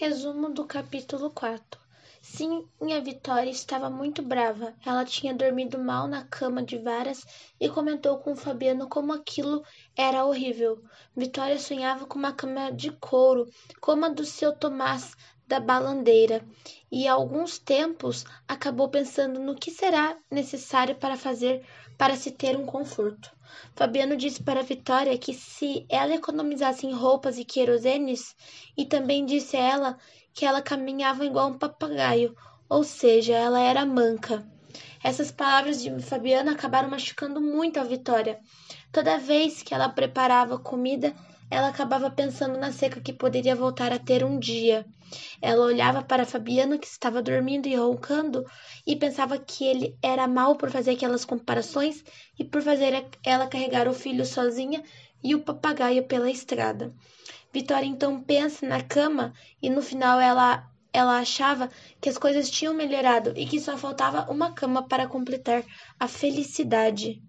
Resumo do capítulo 4 Sim, minha Vitória estava muito brava. Ela tinha dormido mal na cama de varas e comentou com Fabiano como aquilo era horrível. Vitória sonhava com uma cama de couro, como a do seu Tomás da balandeira, e há alguns tempos acabou pensando no que será necessário para fazer para se ter um conforto. Fabiano disse para Vitória que se ela economizasse em roupas e querosenes, e também disse a ela que ela caminhava igual um papagaio, ou seja, ela era manca. Essas palavras de Fabiano acabaram machucando muito a Vitória. Toda vez que ela preparava comida, ela acabava pensando na seca que poderia voltar a ter um dia. Ela olhava para Fabiano, que estava dormindo e roncando, e pensava que ele era mal por fazer aquelas comparações e por fazer ela carregar o filho sozinha e o papagaio pela estrada. Vitória então pensa na cama e no final ela ela achava que as coisas tinham melhorado e que só faltava uma cama para completar a felicidade.